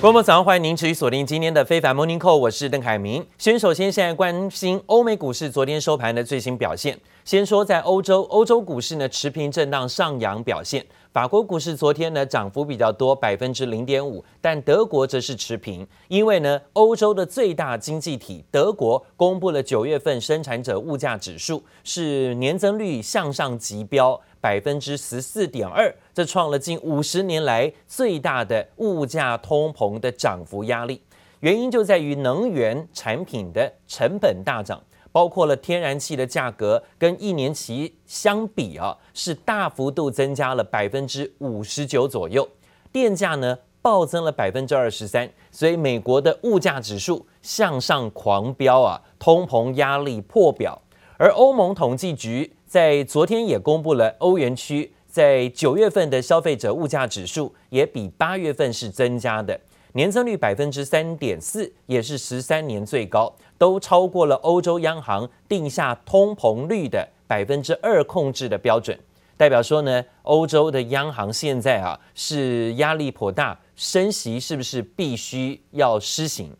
各位早上，欢迎您持续锁定今天的非凡 Morning Call，我是邓凯明。先首先现在关心欧美股市昨天收盘的最新表现。先说在欧洲，欧洲股市呢持平震荡上扬表现。法国股市昨天呢涨幅比较多，百分之零点五，但德国则是持平，因为呢欧洲的最大经济体德国公布了九月份生产者物价指数，是年增率向上急飙。百分之十四点二，这创了近五十年来最大的物价通膨的涨幅压力。原因就在于能源产品的成本大涨，包括了天然气的价格，跟一年期相比啊，是大幅度增加了百分之五十九左右。电价呢暴增了百分之二十三，所以美国的物价指数向上狂飙啊，通膨压力破表。而欧盟统计局。在昨天也公布了欧元区在九月份的消费者物价指数，也比八月份是增加的，年增率百分之三点四，也是十三年最高，都超过了欧洲央行定下通膨率的百分之二控制的标准，代表说呢，欧洲的央行现在啊是压力颇大，升息是不是必须要施行？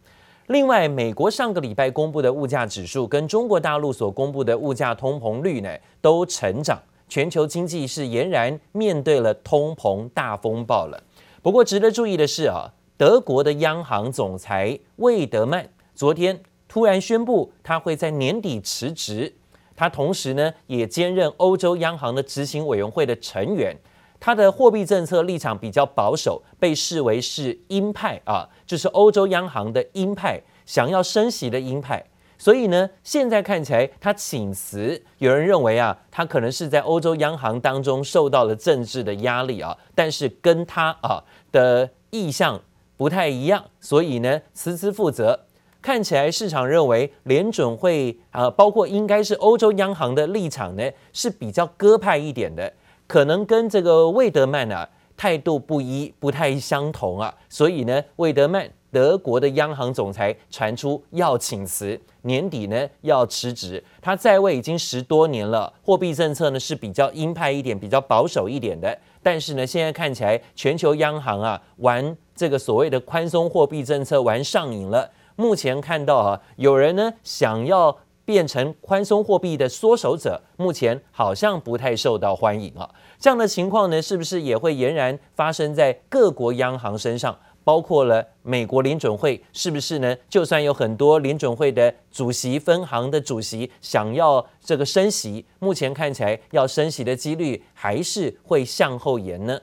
另外，美国上个礼拜公布的物价指数跟中国大陆所公布的物价通膨率呢都成长，全球经济是俨然面对了通膨大风暴了。不过，值得注意的是啊，德国的央行总裁魏德曼昨天突然宣布，他会在年底辞职。他同时呢也兼任欧洲央行的执行委员会的成员。他的货币政策立场比较保守，被视为是鹰派啊，就是欧洲央行的鹰派，想要升息的鹰派。所以呢，现在看起来他请辞，有人认为啊，他可能是在欧洲央行当中受到了政治的压力啊，但是跟他啊的意向不太一样，所以呢辞职负责。看起来市场认为联准会啊，包括应该是欧洲央行的立场呢是比较鸽派一点的。可能跟这个魏德曼啊态度不一，不太相同啊，所以呢，魏德曼德国的央行总裁传出要请辞，年底呢要辞职。他在位已经十多年了，货币政策呢是比较鹰派一点，比较保守一点的。但是呢，现在看起来全球央行啊玩这个所谓的宽松货币政策玩上瘾了。目前看到啊，有人呢想要。变成宽松货币的缩手者，目前好像不太受到欢迎啊。这样的情况呢，是不是也会俨然发生在各国央行身上？包括了美国联准会，是不是呢？就算有很多联准会的主席、分行的主席想要这个升息，目前看起来要升息的几率还是会向后延呢？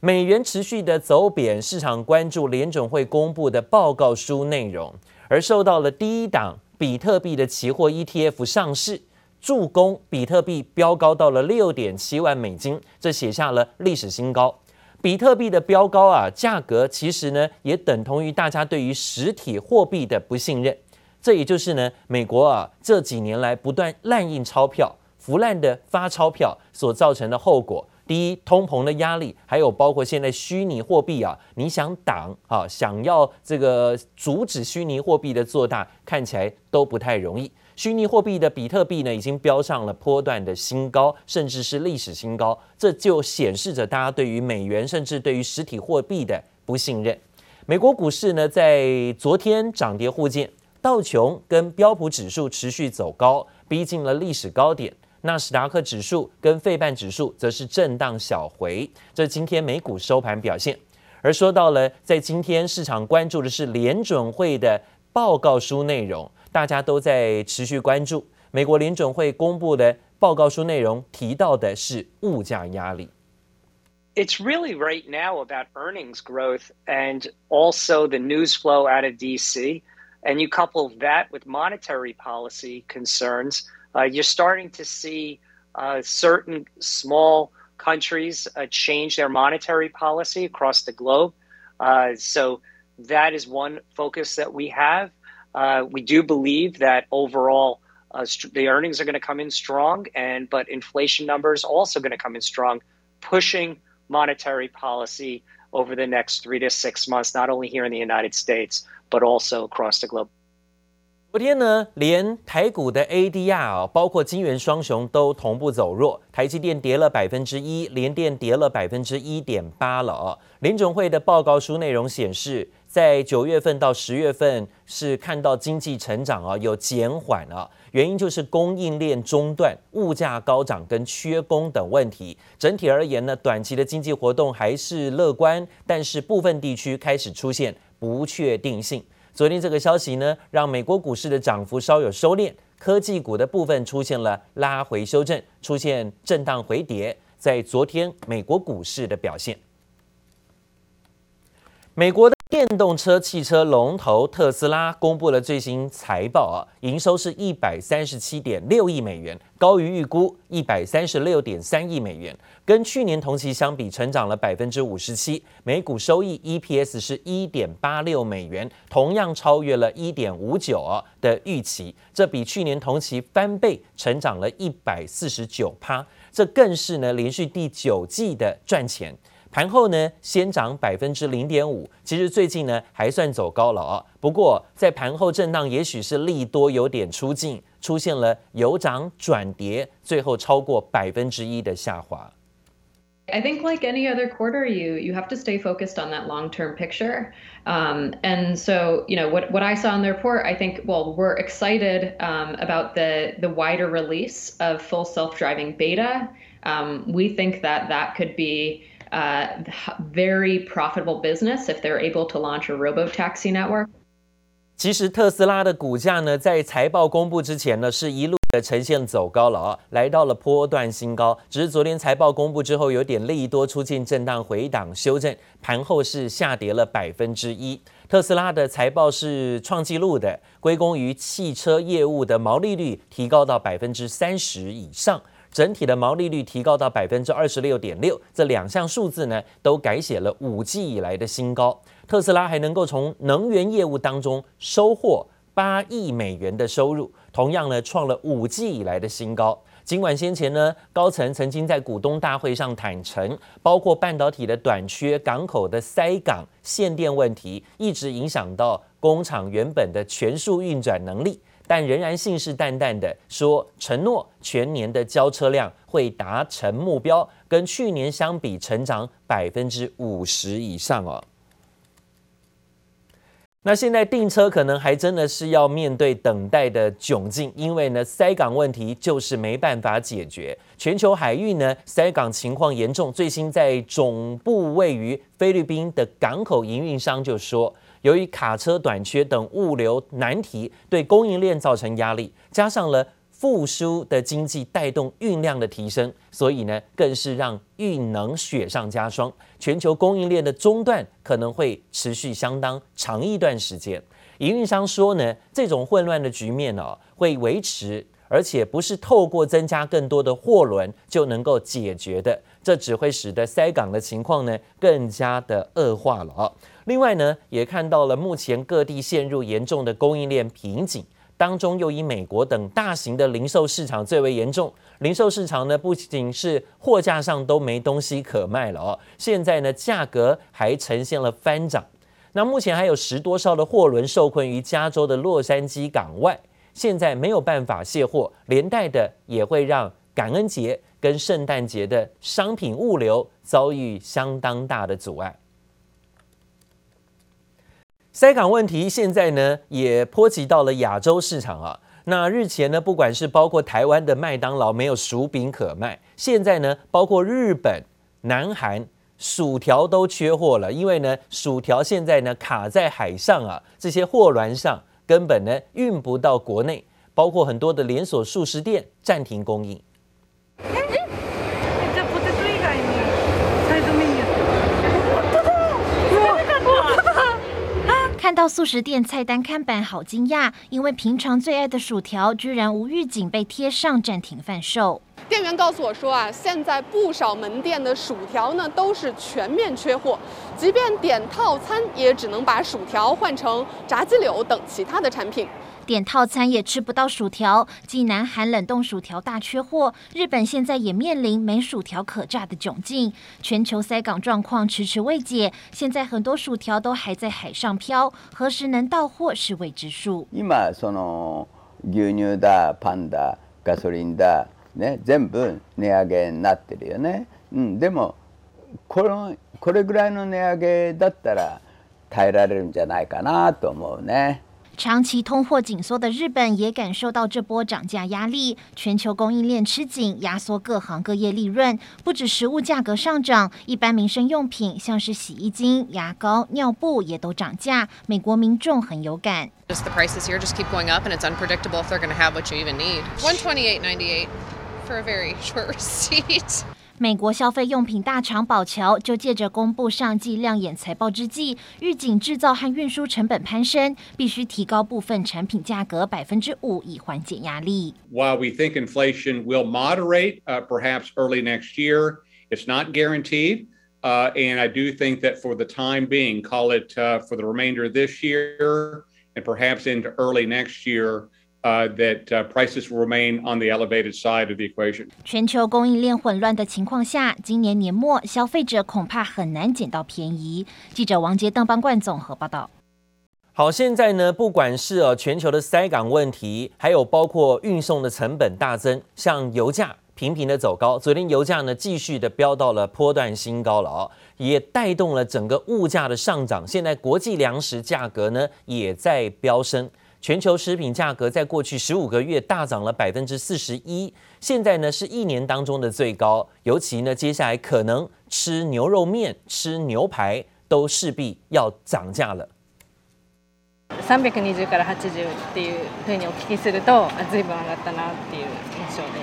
美元持续的走贬，市场关注联准会公布的报告书内容，而受到了第一档。比特币的期货 ETF 上市，助攻比特币飙高到了六点七万美金，这写下了历史新高。比特币的飙高啊，价格其实呢也等同于大家对于实体货币的不信任。这也就是呢，美国啊这几年来不断滥印钞票、腐烂的发钞票所造成的后果。第一，通膨的压力，还有包括现在虚拟货币啊，你想挡啊，想要这个阻止虚拟货币的做大，看起来都不太容易。虚拟货币的比特币呢，已经飙上了波段的新高，甚至是历史新高，这就显示着大家对于美元，甚至对于实体货币的不信任。美国股市呢，在昨天涨跌互见，道琼跟标普指数持续走高，逼近了历史高点。纳斯达克指数跟费半指数则是震荡小回，这是今天美股收盘表现。而说到了在今天市场关注的是联准会的报告书内容，大家都在持续关注美国联准会公布的报告书内容，提到的是物价压力。It's really right now about earnings growth and also the news flow out of DC, and you couple that with monetary policy concerns. Uh, you're starting to see uh, certain small countries uh, change their monetary policy across the globe. So that is one focus that we have. We do believe that overall uh, the earnings are going to come in strong, and but inflation numbers also going to come in strong, pushing monetary policy over the next three to six months, not only here in the United States but also across the globe. 昨天呢，连台股的 ADR 啊包括金圆双雄都同步走弱，台积电跌了百分之一，联电跌了百分之一点八了啊。联准会的报告书内容显示，在九月份到十月份是看到经济成长啊有减缓啊，原因就是供应链中断、物价高涨跟缺工等问题。整体而言呢，短期的经济活动还是乐观，但是部分地区开始出现不确定性。昨天这个消息呢，让美国股市的涨幅稍有收敛，科技股的部分出现了拉回修正，出现震荡回跌。在昨天美国股市的表现，美国的电动车汽车龙头特斯拉公布了最新财报啊，营收是一百三十七点六亿美元，高于预估一百三十六点三亿美元，跟去年同期相比成长了百分之五十七，每股收益 EPS 是一点八六美元，同样超越了一点五九啊的预期，这比去年同期翻倍，成长了一百四十九趴。这更是呢连续第九季的赚钱，盘后呢先涨百分之零点五，其实最近呢还算走高了啊。不过在盘后震荡，也许是利多有点出尽，出现了由涨转跌，最后超过百分之一的下滑。I think like any other quarter, you you have to stay focused on that long-term picture. Um, and so, you know, what, what I saw in the report, I think, well, we're excited um, about the the wider release of full self-driving beta. Um, we think that that could be a very profitable business if they're able to launch a robo-taxi network. 其实特斯拉的股价呢，在财报公布之前呢，是一路的呈现走高了啊，来到了波段新高。只是昨天财报公布之后，有点利多出尽震荡回档修正，盘后是下跌了百分之一。特斯拉的财报是创纪录的，归功于汽车业务的毛利率提高到百分之三十以上。整体的毛利率提高到百分之二十六点六，这两项数字呢都改写了五季以来的新高。特斯拉还能够从能源业务当中收获八亿美元的收入，同样呢创了五季以来的新高。尽管先前呢高层曾经在股东大会上坦承，包括半导体的短缺、港口的塞港、限电问题，一直影响到工厂原本的全数运转能力。但仍然信誓旦旦地说，承诺全年的交车量会达成目标，跟去年相比成长百分之五十以上哦。那现在订车可能还真的是要面对等待的窘境，因为呢塞港问题就是没办法解决。全球海运呢塞港情况严重，最新在总部位于菲律宾的港口营运商就说。由于卡车短缺等物流难题，对供应链造成压力，加上了复苏的经济带动运量的提升，所以呢，更是让运能雪上加霜。全球供应链的中断可能会持续相当长一段时间。营运商说呢，这种混乱的局面呢、哦，会维持，而且不是透过增加更多的货轮就能够解决的，这只会使得塞港的情况呢更加的恶化了、哦。另外呢，也看到了目前各地陷入严重的供应链瓶颈，当中又以美国等大型的零售市场最为严重。零售市场呢，不仅是货架上都没东西可卖了哦，现在呢，价格还呈现了翻涨。那目前还有十多艘的货轮受困于加州的洛杉矶港外，现在没有办法卸货，连带的也会让感恩节跟圣诞节的商品物流遭遇相当大的阻碍。塞港问题现在呢也波及到了亚洲市场啊。那日前呢，不管是包括台湾的麦当劳没有薯饼可卖，现在呢，包括日本、南韩薯条都缺货了，因为呢，薯条现在呢卡在海上啊，这些货轮上根本呢运不到国内，包括很多的连锁素食店暂停供应。看到速食店菜单看板，好惊讶，因为平常最爱的薯条居然无预警被贴上暂停贩售。店员告诉我说啊，现在不少门店的薯条呢都是全面缺货，即便点套餐也只能把薯条换成炸鸡柳等其他的产品。点套餐也吃不到薯条，继南韩冷冻薯条大缺货，日本现在也面临没薯条可炸的窘境。全球塞港状况迟迟未解，现在很多薯条都还在海上漂，何时能到货是未知数。今その牛乳だ、パンだ、ガソリンだ、ね、全部値上げになってるよね。嗯，でもこのこれぐらいの値上げだったら。 耐えられるんじゃないかなと思うね。 长期通货紧缩的日本也感受到这波涨价压力，全球供应链吃紧，压缩各行各业利润。不止食物价格上涨，一般民生用品像是洗衣精、牙膏、尿布也都涨价。美国民众很有感。Just the prices here just keep going up, and it's unpredictable if they're going to have what you even need. One twenty-eight ninety-eight for a very short receipt. 美国消费用品大厂宝侨就借着公布上季亮眼财报之际，预警制造和运输成本攀升，必须提高部分产品价格百分之五以缓解压力。While we think inflation will moderate, uh, perhaps early next year, it's not guaranteed. Uh, and I do think that for the time being, call it uh, for the remainder of this year and perhaps into early next year. Uh, that uh, prices will remain on the elevated side of the equation. 全球供应链混乱的情况下，今年年末消费者恐怕很难捡到便宜。记者王杰、邓邦冠综合报道。好，现在呢，不管是呃全球的塞港问题，还有包括运送的成本大增，像油价频频的走高，昨天油价呢继续的飙到了波段新高了哦，也带动了整个物价的上涨。现在国际粮食价格呢也在飙升。全球食品价格在过去十五个月大涨了百分之四十一，现在呢是一年当中的最高。尤其呢，接下来可能吃牛肉面、吃牛排都势必要涨价了。三百二十から八十っていうふうにお闻きすると、随分上がったなっていう印象です。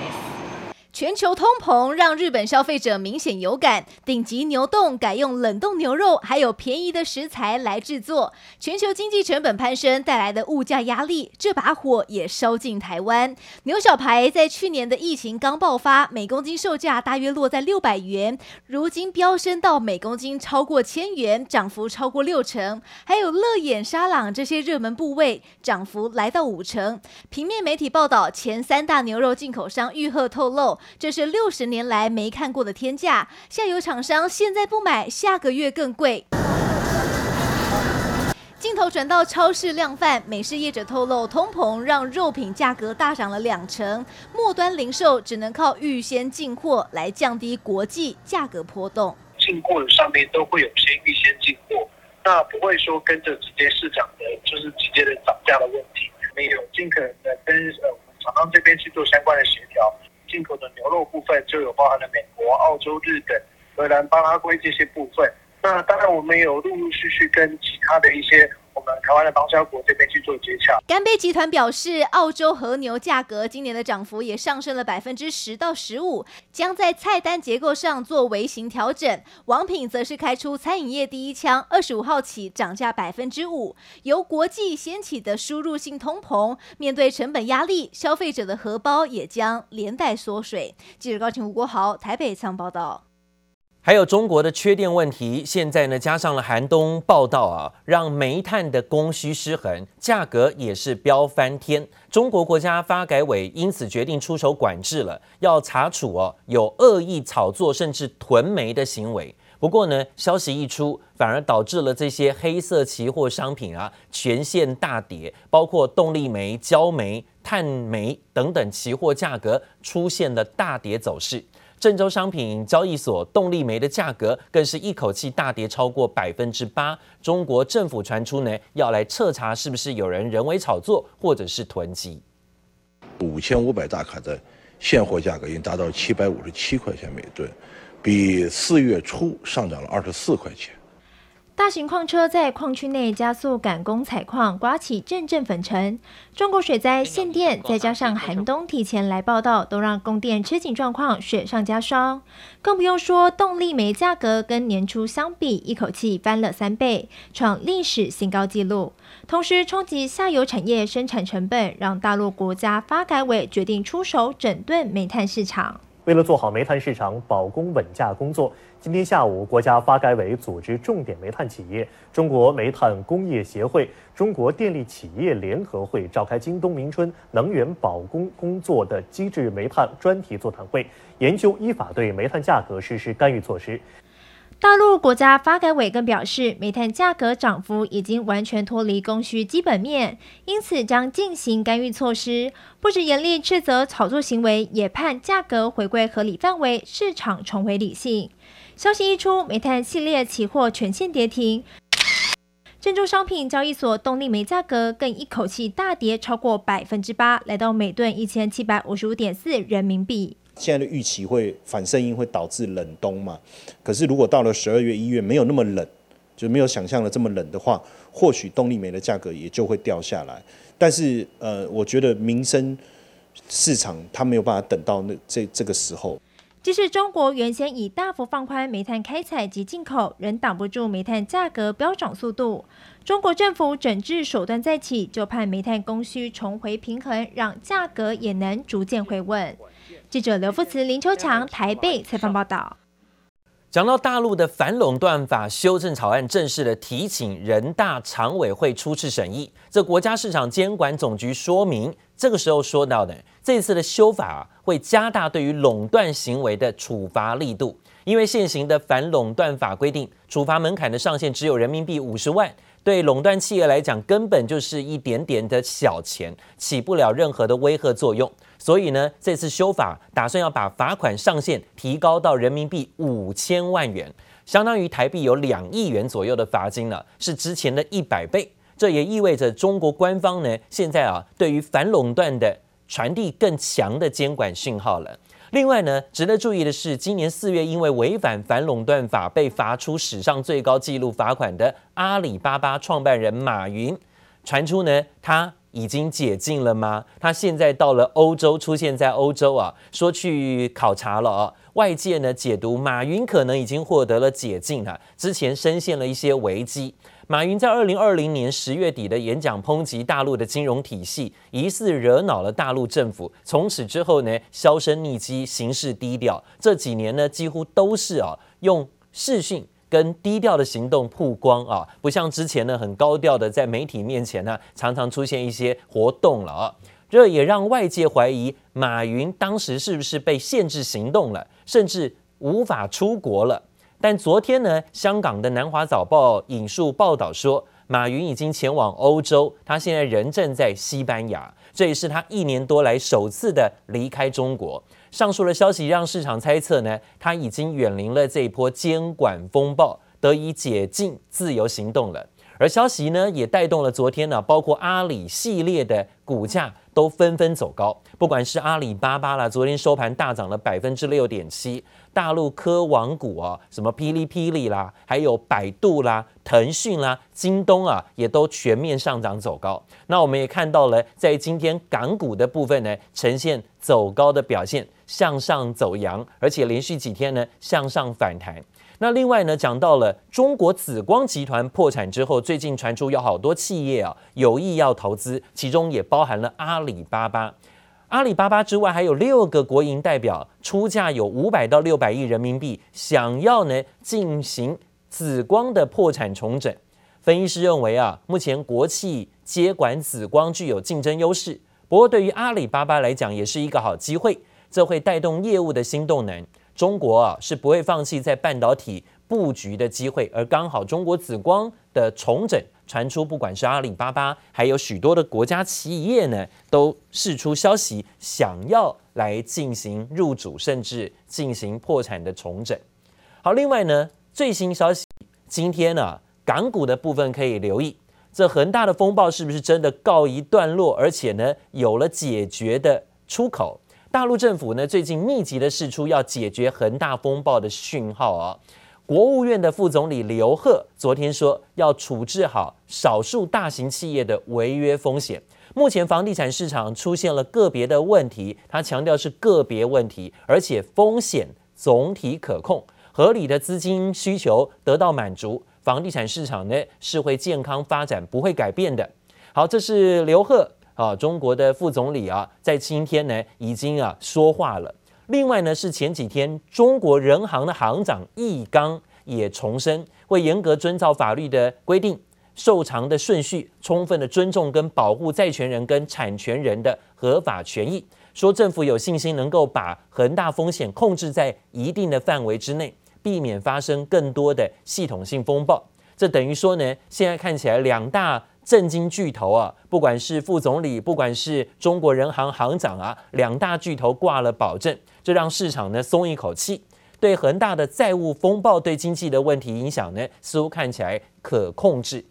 全球通膨让日本消费者明显有感，顶级牛冻改用冷冻牛肉，还有便宜的食材来制作。全球经济成本攀升带来的物价压力，这把火也烧进台湾。牛小排在去年的疫情刚爆发，每公斤售价大约落在六百元，如今飙升到每公斤超过千元，涨幅超过六成。还有乐眼、沙朗这些热门部位，涨幅来到五成。平面媒体报道，前三大牛肉进口商玉鹤透露。这是六十年来没看过的天价，下游厂商现在不买，下个月更贵。镜头转到超市量贩，美式业者透露，通膨让肉品价格大涨了两成，末端零售只能靠预先进货来降低国际价格波动。进货上面都会有些预先进货，那不会说跟着直接市场的，就是直接的涨价的问题。没有尽可能的跟呃我们厂商这边去做相关的协调。进口的牛肉部分就有包含了美国、澳洲、日本、荷兰、巴拉圭这些部分。那当然，我们有陆陆续续跟其他的一些。我们台湾的邦交国这边去做接洽。干杯集团表示，澳洲和牛价格今年的涨幅也上升了百分之十到十五，将在菜单结构上做微型调整。王品则是开出餐饮业第一枪，二十五号起涨价百分之五。由国际掀起的输入性通膨，面对成本压力，消费者的荷包也将连带缩水。记者高晴吴国豪台北仓报道。还有中国的缺电问题，现在呢加上了寒冬报道啊，让煤炭的供需失衡，价格也是飙翻天。中国国家发改委因此决定出手管制了，要查处哦有恶意炒作甚至囤煤的行为。不过呢，消息一出，反而导致了这些黑色期货商品啊全线大跌，包括动力煤、焦煤、碳煤等等期货价格出现了大跌走势。郑州商品交易所动力煤的价格更是一口气大跌超过百分之八。中国政府传出呢，要来彻查是不是有人人为炒作或者是囤积。五千五百大卡的现货价格已经达到七百五十七块钱每吨，比四月初上涨了二十四块钱。大型矿车在矿区内加速赶工采矿，刮起阵阵粉尘。中国水灾、限电，再加上寒冬提前来报道，都让供电吃紧状况雪上加霜。更不用说动力煤价格跟年初相比，一口气翻了三倍，创历史新高纪录。同时冲击下游产业生产成本，让大陆国家发改委决定出手整顿煤炭市场。为了做好煤炭市场保供稳价工作，今天下午，国家发改委组织重点煤炭企业、中国煤炭工业协会、中国电力企业联合会召开今冬明春能源保供工作的机制煤炭专题座谈会，研究依法对煤炭价格实施干预措施。大陆国家发改委更表示，煤炭价格涨幅已经完全脱离供需基本面，因此将进行干预措施，不止严厉斥责炒作行为，也盼价格回归合理范围，市场重回理性。消息一出，煤炭系列期货全线跌停。郑州商品交易所动力煤价格更一口气大跌超过百分之八，来到每吨一千七百五十五点四人民币。现在的预期会反声音会导致冷冬嘛？可是如果到了十二月、一月没有那么冷，就没有想象的这么冷的话，或许动力煤的价格也就会掉下来。但是呃，我觉得民生市场它没有办法等到那这这个时候。即使中国原先已大幅放宽煤炭开采及进口，仍挡不住煤炭价格飙涨速度。中国政府整治手段再起，就盼煤炭供需重回平衡，让价格也能逐渐回稳。记者刘富慈、林秋强台北采访报道。讲到大陆的反垄断法修正草案正式的提请人大常委会初次审议，这国家市场监管总局说明，这个时候说到的这次的修法啊，会加大对于垄断行为的处罚力度，因为现行的反垄断法规定，处罚门槛的上限只有人民币五十万，对垄断企业来讲，根本就是一点点的小钱，起不了任何的威吓作用。所以呢，这次修法打算要把罚款上限提高到人民币五千万元，相当于台币有两亿元左右的罚金了，是之前的一百倍。这也意味着中国官方呢，现在啊，对于反垄断的传递更强的监管讯号了。另外呢，值得注意的是，今年四月因为违反反垄断法被罚出史上最高纪录罚款的阿里巴巴创办人马云，传出呢，他。已经解禁了吗？他现在到了欧洲，出现在欧洲啊，说去考察了啊。外界呢解读，马云可能已经获得了解禁啊。之前深陷了一些危机。马云在二零二零年十月底的演讲抨击大陆的金融体系，疑似惹恼了大陆政府。从此之后呢，销声匿迹，行事低调。这几年呢，几乎都是啊用视讯。跟低调的行动曝光啊，不像之前呢很高调的在媒体面前呢，常常出现一些活动了啊，这也让外界怀疑马云当时是不是被限制行动了，甚至无法出国了。但昨天呢，香港的南华早报引述报道说，马云已经前往欧洲，他现在人正在西班牙，这也是他一年多来首次的离开中国。上述的消息让市场猜测呢，他已经远离了这一波监管风暴，得以解禁自由行动了。而消息呢，也带动了昨天呢，包括阿里系列的股价都纷纷走高。不管是阿里巴巴啦，昨天收盘大涨了百分之六点七。大陆科网股啊，什么哔哩哔哩啦，还有百度啦、腾讯啦、京东啊，也都全面上涨走高。那我们也看到了，在今天港股的部分呢，呈现走高的表现，向上走阳，而且连续几天呢向上反弹。那另外呢，讲到了中国紫光集团破产之后，最近传出有好多企业啊有意要投资，其中也包含了阿里巴巴。阿里巴巴之外，还有六个国营代表出价有五百到六百亿人民币，想要呢进行紫光的破产重整。分析师认为啊，目前国企接管紫光具有竞争优势，不过对于阿里巴巴来讲也是一个好机会，这会带动业务的新动能。中国啊是不会放弃在半导体布局的机会，而刚好中国紫光的重整。传出，不管是阿里巴巴，还有许多的国家企业呢，都释出消息，想要来进行入主，甚至进行破产的重整。好，另外呢，最新消息，今天呢、啊，港股的部分可以留意，这恒大的风暴是不是真的告一段落，而且呢，有了解决的出口？大陆政府呢，最近密集的释出要解决恒大风暴的讯号啊。国务院的副总理刘鹤昨天说，要处置好少数大型企业的违约风险。目前房地产市场出现了个别的问题，他强调是个别问题，而且风险总体可控，合理的资金需求得到满足，房地产市场呢是会健康发展，不会改变的。好，这是刘鹤啊，中国的副总理啊，在今天呢已经啊说话了。另外呢，是前几天中国人行的行长易纲也重申，会严格遵照法律的规定，受偿的顺序，充分的尊重跟保护债权人跟产权人的合法权益。说政府有信心能够把恒大风险控制在一定的范围之内，避免发生更多的系统性风暴。这等于说呢，现在看起来两大。震惊巨头啊，不管是副总理，不管是中国人行行长啊，两大巨头挂了保证，这让市场呢松一口气。对恒大的债务风暴对经济的问题影响呢，似乎看起来可控制。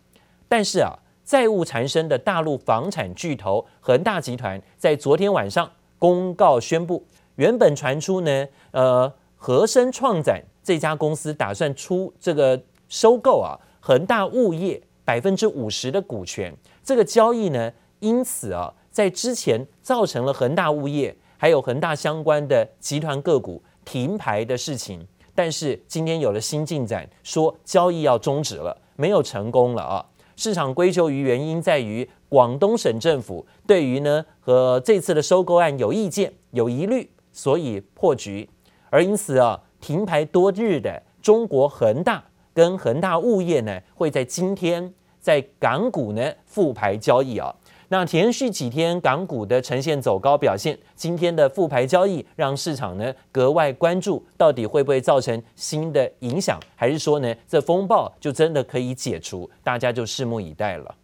但是啊，债务缠身的大陆房产巨头恒大集团在昨天晚上公告宣布，原本传出呢，呃，和生创展这家公司打算出这个收购啊恒大物业百分之五十的股权，这个交易呢，因此啊，在之前造成了恒大物业还有恒大相关的集团个股停牌的事情。但是今天有了新进展，说交易要终止了，没有成功了啊！市场归咎于原因在于广东省政府对于呢和这次的收购案有意见、有疑虑，所以破局。而因此啊，停牌多日的中国恒大跟恒大物业呢，会在今天在港股呢复牌交易啊。那连续几天港股的呈现走高表现，今天的复牌交易让市场呢格外关注，到底会不会造成新的影响，还是说呢这风暴就真的可以解除？大家就拭目以待了。